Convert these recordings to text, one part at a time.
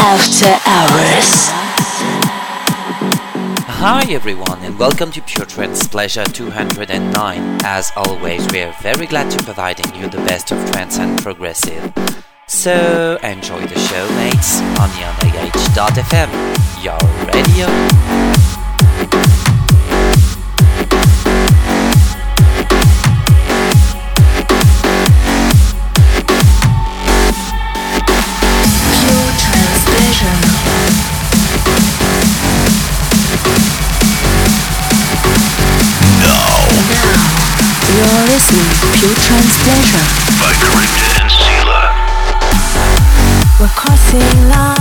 After Hours. Hi everyone and welcome to Pure Trance Pleasure 209. As always, we are very glad to providing you the best of trance and progressive. So enjoy the show mates on YonaH.fm, your radio. Pure Trance Pleasure. by Crypta and Sela. We're crossing lines,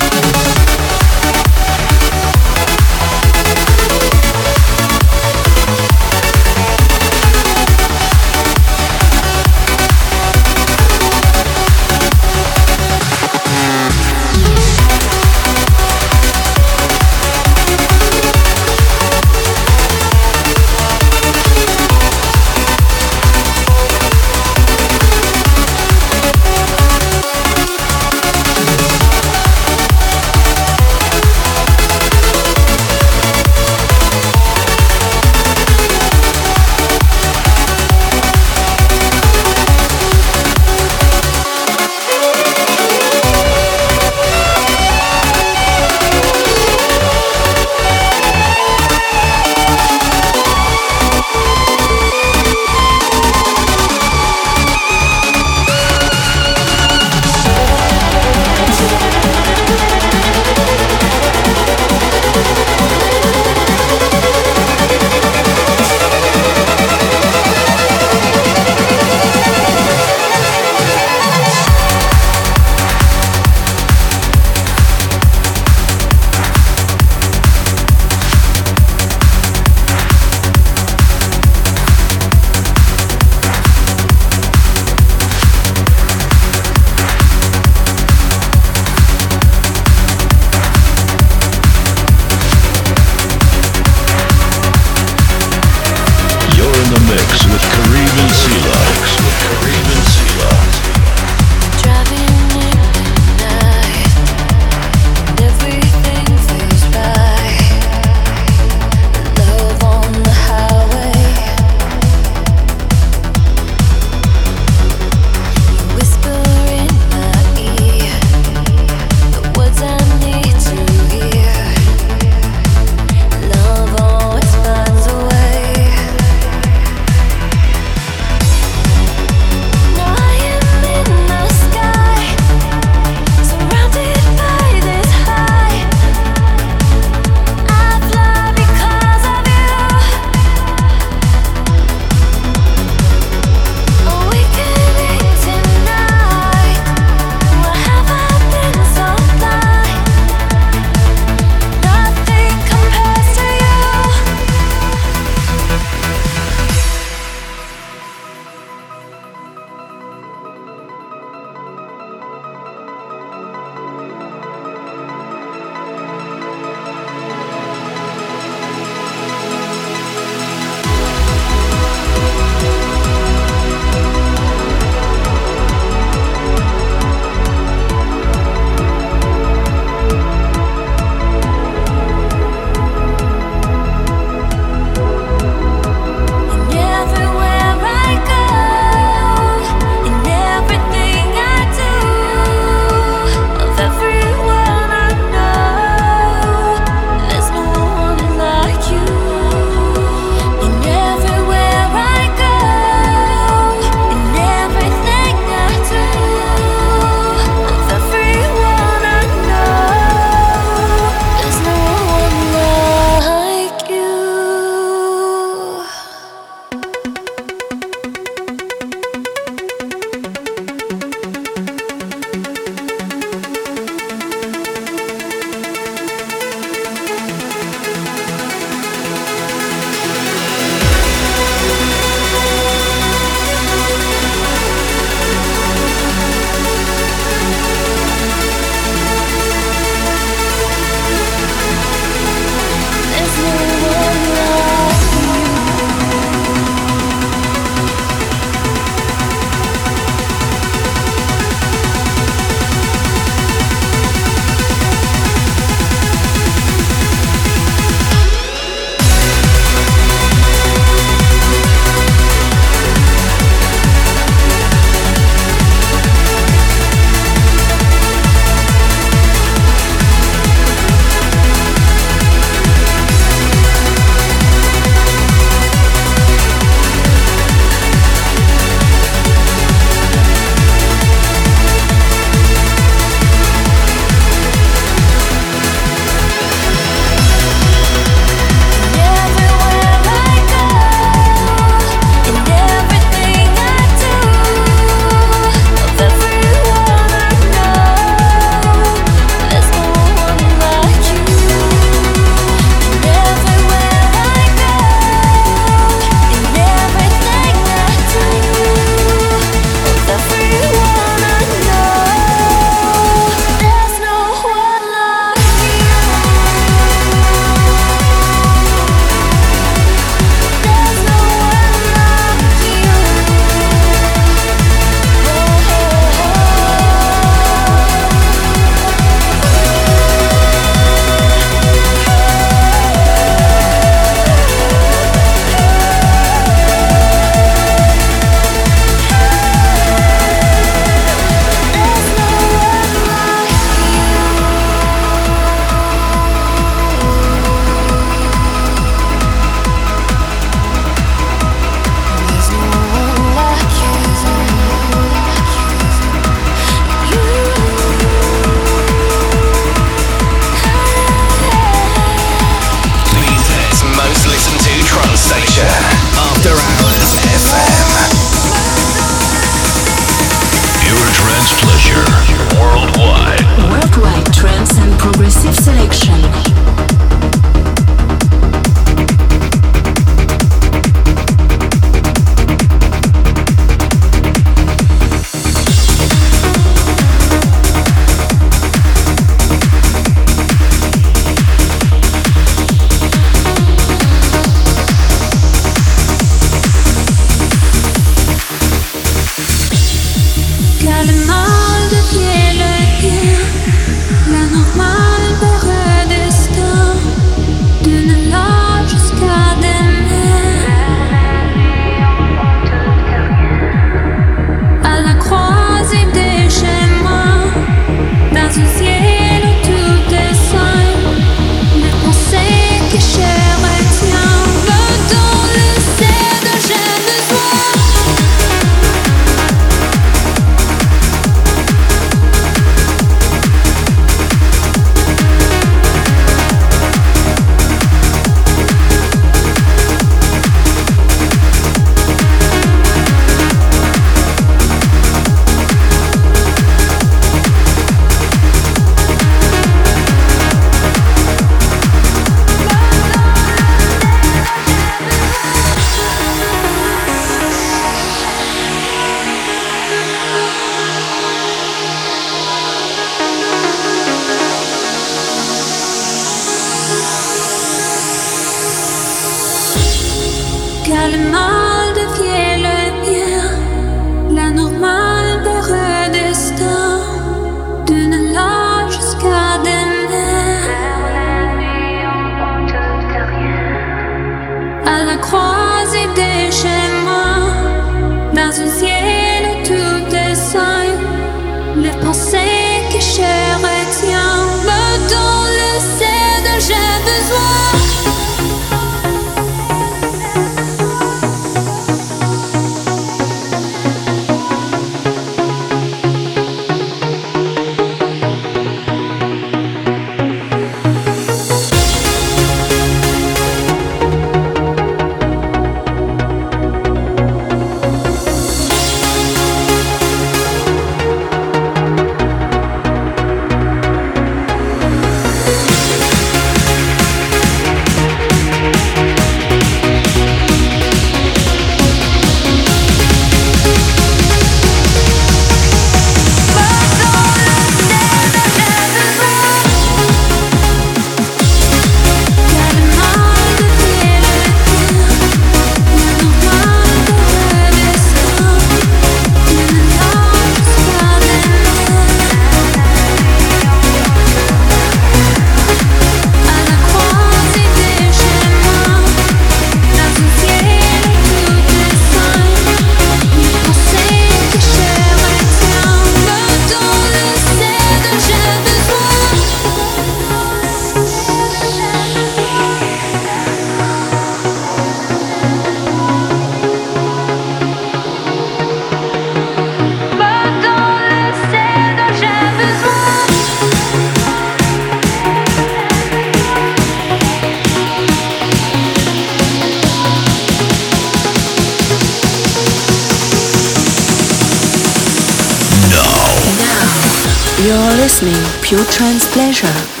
Pure Trance Pleasure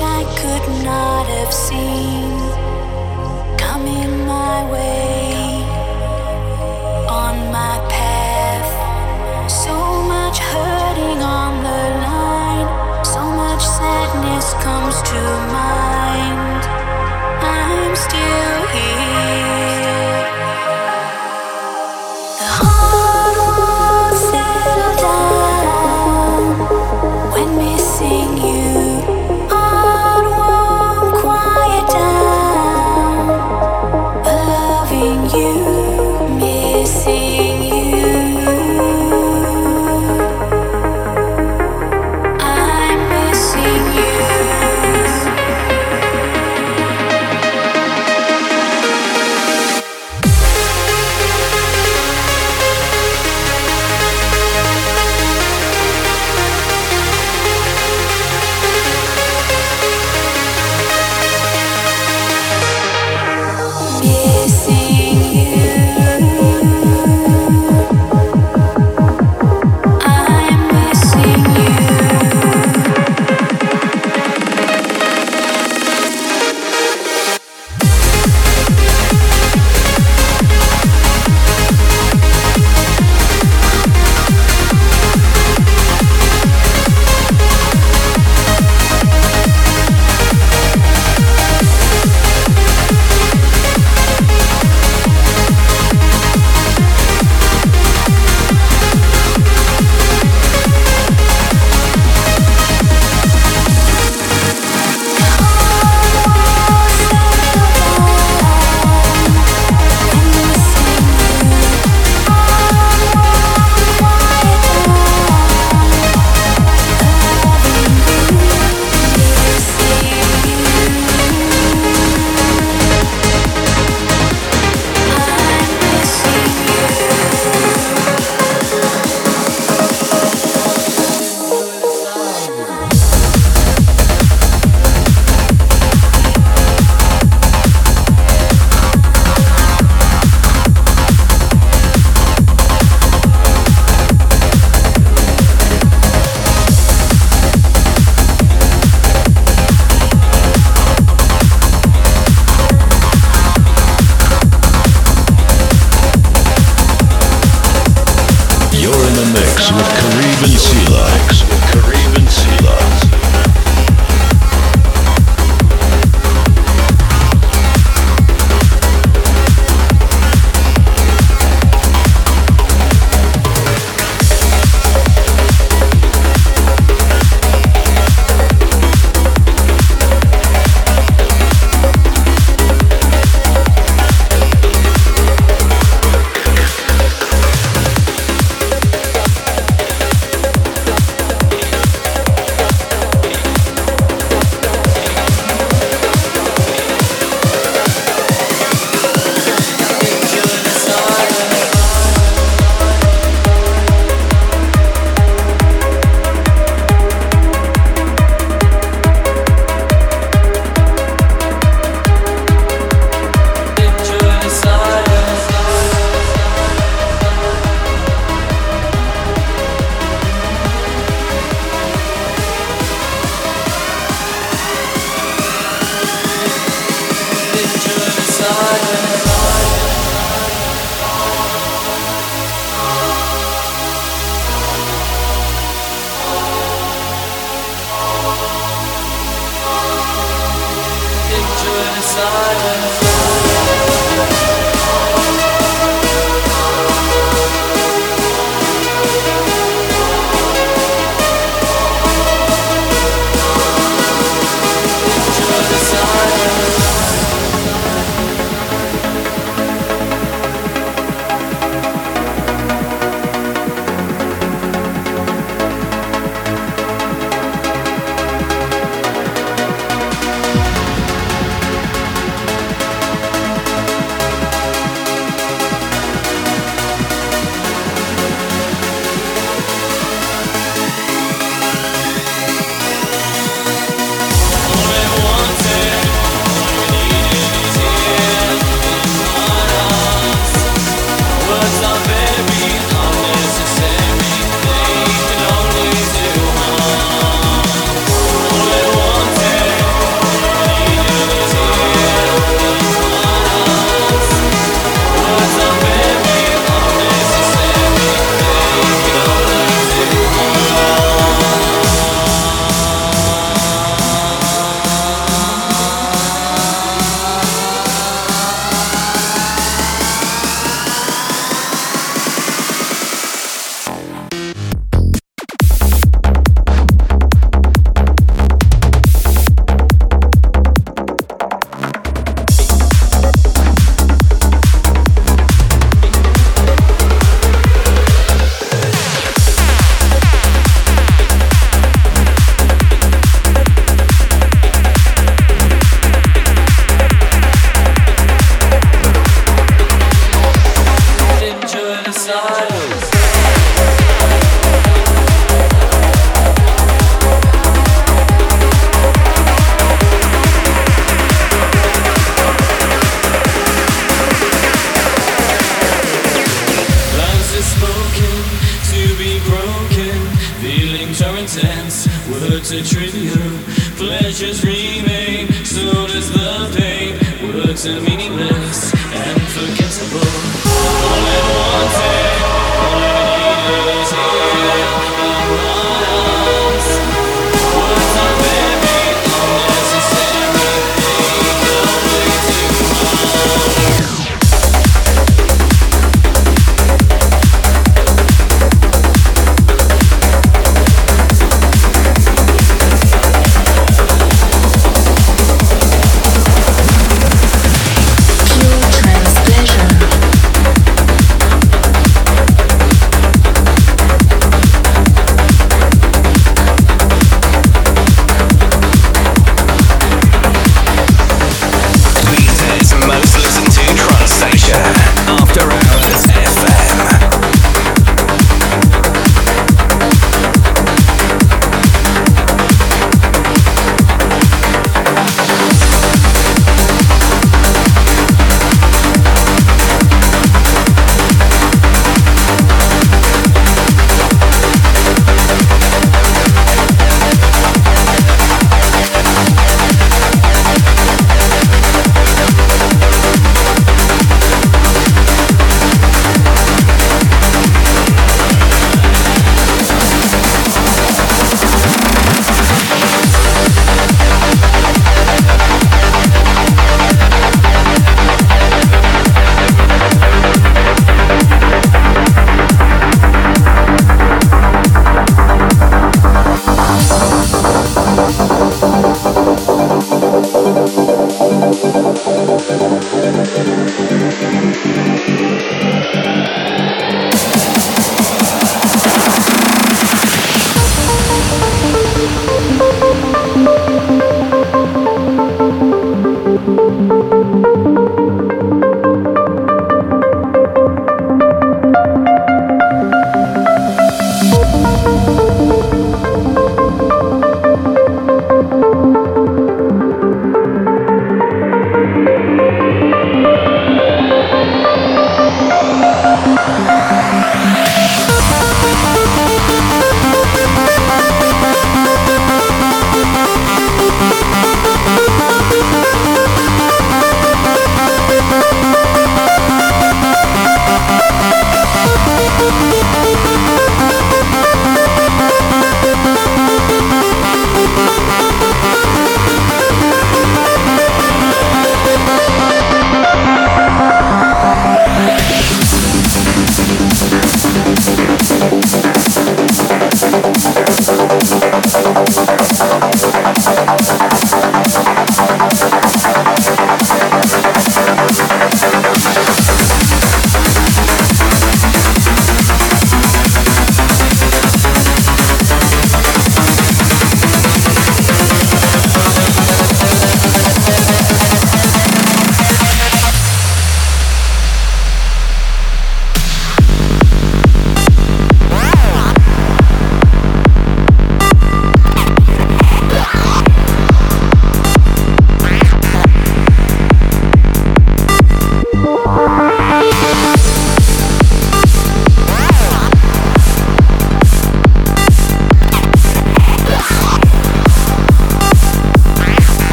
I could not have seen coming my way.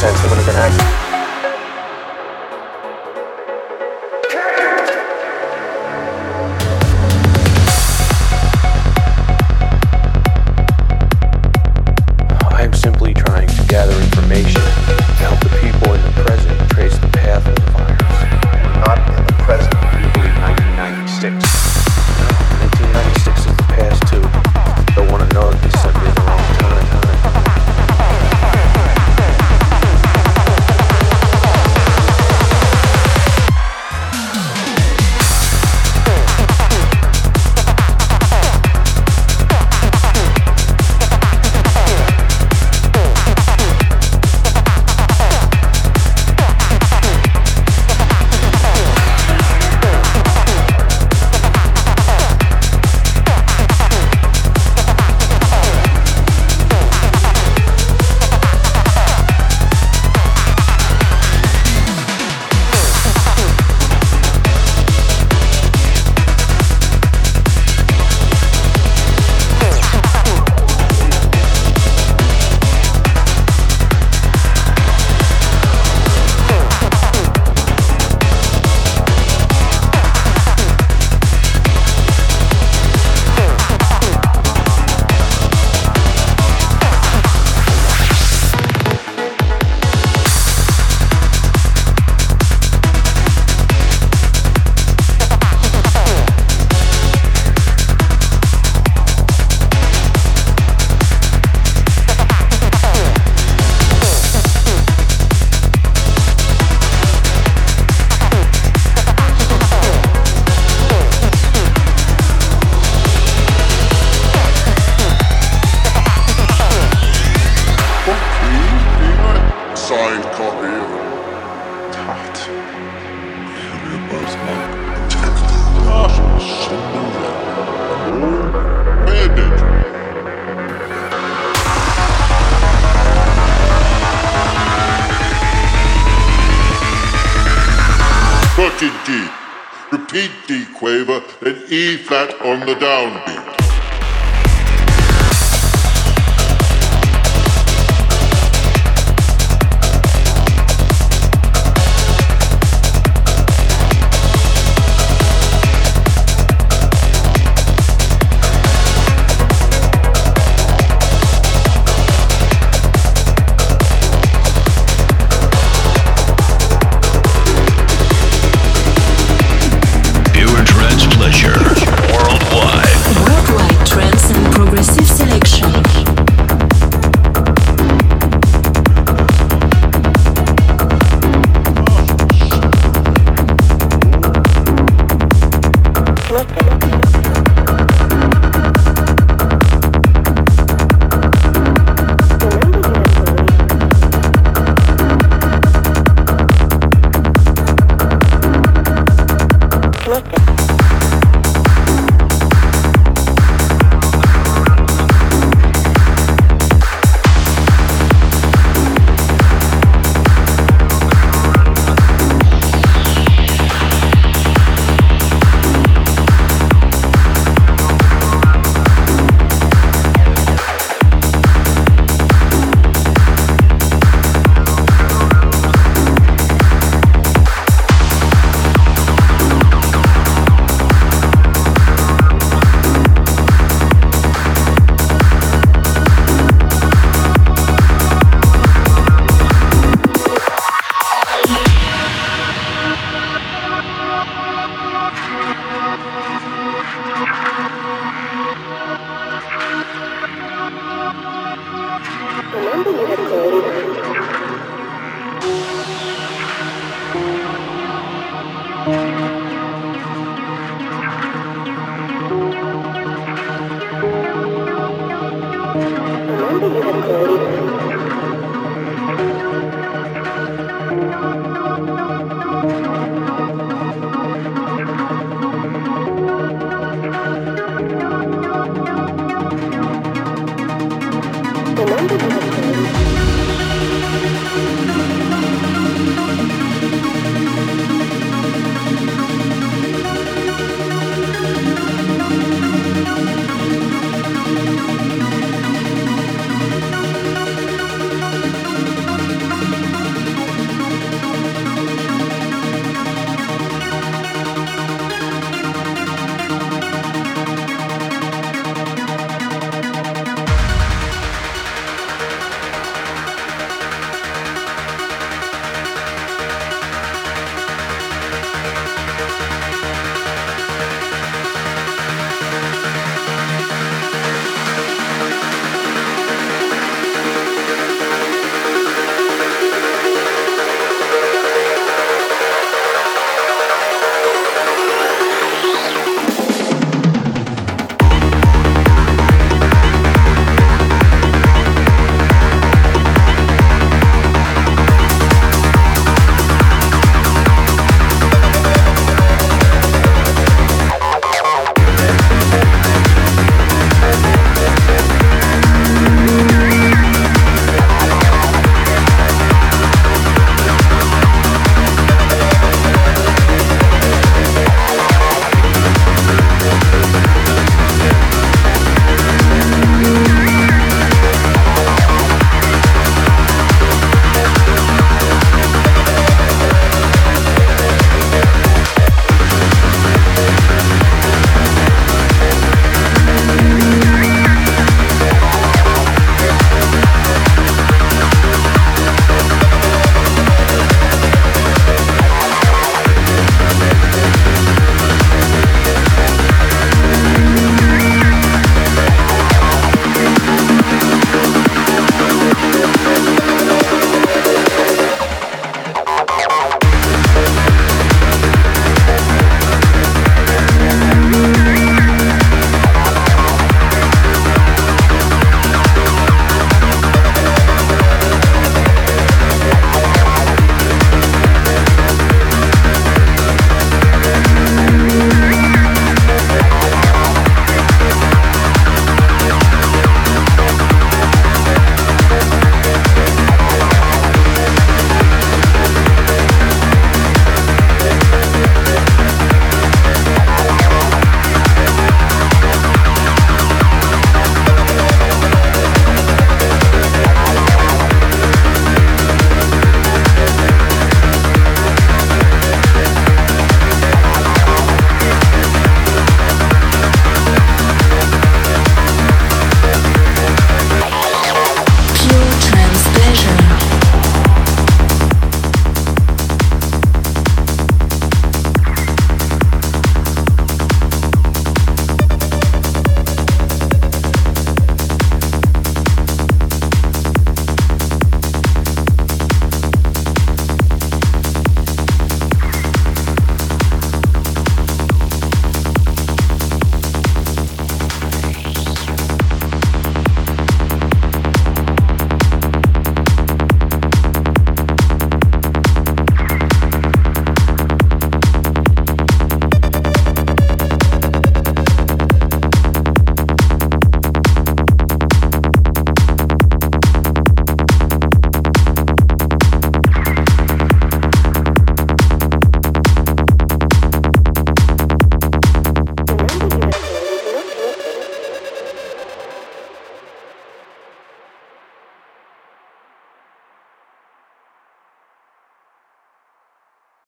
Sense. They're gonna act. E